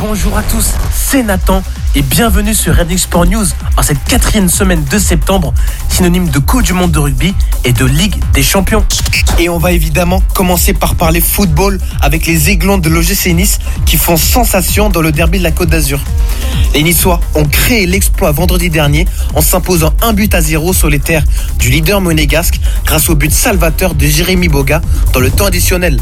Bonjour à tous, c'est Nathan et bienvenue sur Redding Sport News en cette quatrième semaine de septembre, synonyme de Coupe du Monde de rugby et de Ligue des Champions. Et on va évidemment commencer par parler football avec les aiglons de l'OGC Nice qui font sensation dans le derby de la Côte d'Azur. Les Niçois ont créé l'exploit vendredi dernier en s'imposant un but à zéro sur les terres du leader monégasque grâce au but salvateur de Jérémy Boga dans le temps additionnel.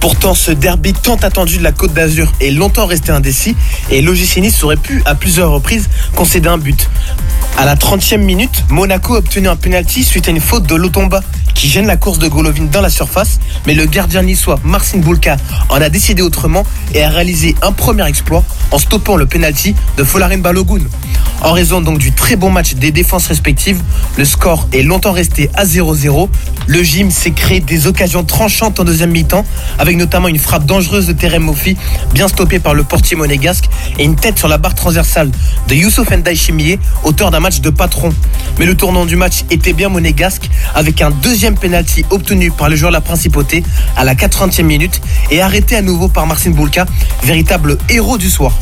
Pourtant, ce derby tant attendu de la Côte d'Azur est longtemps resté indécis et l'OGC aurait pu à plusieurs reprises concéder un but. À la 30e minute, Monaco a obtenu un penalty suite à une faute de Lotomba qui gêne la course de Golovin dans la surface, mais le gardien niçois Marcin Boulka en a décidé autrement et a réalisé un premier exploit en stoppant le penalty de Folarin Balogun. En raison donc du très bon match des défenses respectives, le score est longtemps resté à 0-0. Le gym s'est créé des occasions tranchantes en deuxième mi-temps, avec notamment une frappe dangereuse de Terem Mofi, bien stoppée par le portier monégasque, et une tête sur la barre transversale de Youssouf Chimier, auteur d'un match de patron. Mais le tournant du match était bien monégasque, avec un deuxième penalty obtenu par le joueur de la principauté à la 80e minute et arrêté à nouveau par Marcin Boulka, véritable héros du soir.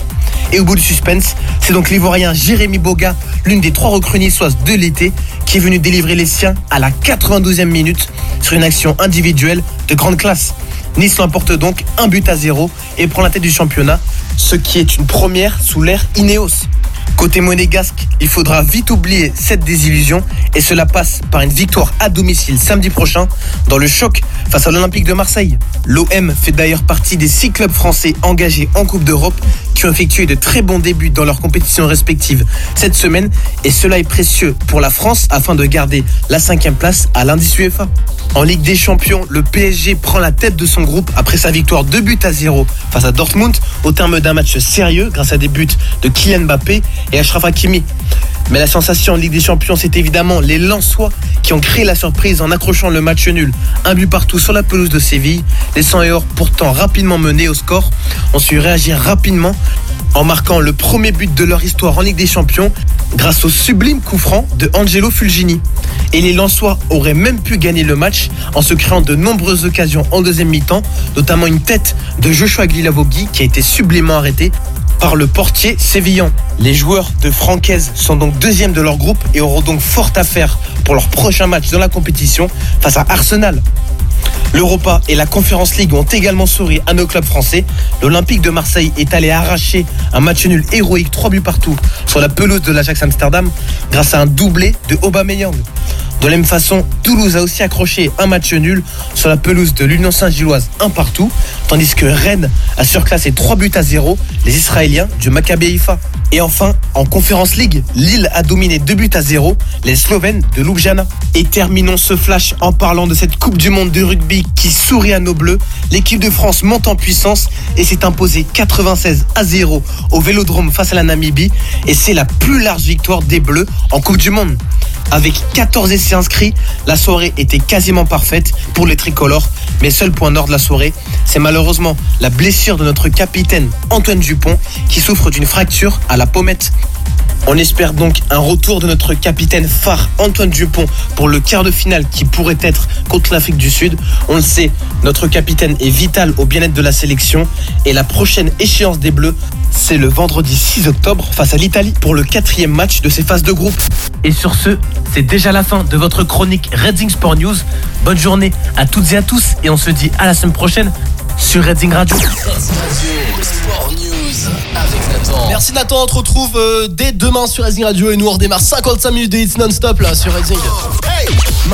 Et au bout du suspense, c'est donc l'Ivoirien Jérémy Boga, l'une des trois recrues niçoises de l'été, qui est venu délivrer les siens à la 92e minute sur une action individuelle de grande classe. Nice l'emporte donc un but à zéro et prend la tête du championnat, ce qui est une première sous l'ère Ineos. Côté monégasque, il faudra vite oublier cette désillusion et cela passe par une victoire à domicile samedi prochain dans le choc face à l'Olympique de Marseille. L'OM fait d'ailleurs partie des six clubs français engagés en Coupe d'Europe qui ont effectué de très bons débuts dans leurs compétitions respectives cette semaine et cela est précieux pour la France afin de garder la cinquième place à l'indice UEFA. En Ligue des Champions, le PSG prend la tête de son groupe après sa victoire 2 buts à 0 face à Dortmund au terme d'un match sérieux grâce à des buts de Kylian Mbappé et Achraf Hakimi. Mais la sensation en Ligue des Champions, c'est évidemment les Lensois qui ont créé la surprise en accrochant le match nul. Un but partout sur la pelouse de Séville. Les 100 et or pourtant rapidement menés au score ont su réagir rapidement en marquant le premier but de leur histoire en Ligue des Champions grâce au sublime coup franc de Angelo Fulgini. Et les Lensois auraient même pu gagner le match en se créant de nombreuses occasions en deuxième mi-temps, notamment une tête de Joshua Glilavogui qui a été sublimement arrêté par le portier sévillan. Les joueurs de Francaise sont donc deuxièmes de leur groupe et auront donc fort à faire pour leur prochain match dans la compétition face à Arsenal. L'Europa et la Conference League ont également souri à nos clubs français. L'Olympique de Marseille est allé arracher un match nul héroïque 3 buts partout sur la pelouse de l'Ajax Amsterdam grâce à un doublé de Aubameyang. De la même façon, Toulouse a aussi accroché un match nul sur la pelouse de l'Union Saint-Gilloise, un partout, tandis que Rennes a surclassé 3 buts à 0 les Israéliens du Maccabi Haïfa. Et enfin, en Conférence League, Lille a dominé 2 buts à 0 les Slovènes de Ljubljana. Et terminons ce flash en parlant de cette Coupe du Monde de rugby qui sourit à nos bleus. L'équipe de France monte en puissance et s'est imposée 96 à 0 au Vélodrome face à la Namibie. Et c'est la plus large victoire des Bleus en Coupe du Monde. Avec 14 essais inscrits, la soirée était quasiment parfaite pour les tricolores. Mais seul point nord de la soirée, c'est malheureusement la blessure de notre capitaine Antoine Dupont qui souffre d'une fracture à la pommette. On espère donc un retour de notre capitaine phare Antoine Dupont pour le quart de finale qui pourrait être contre l'Afrique du Sud. On le sait, notre capitaine est vital au bien-être de la sélection et la prochaine échéance des Bleus, c'est le vendredi 6 octobre face à l'Italie pour le quatrième match de ces phases de groupe. Et sur ce, c'est déjà la fin de votre chronique Redding Sport News. Bonne journée à toutes et à tous et on se dit à la semaine prochaine sur Redding Radio. Merci Nathan, on te retrouve euh, dès demain sur Racing Radio et nous on redémarre 55 minutes de hits non-stop là sur Racing.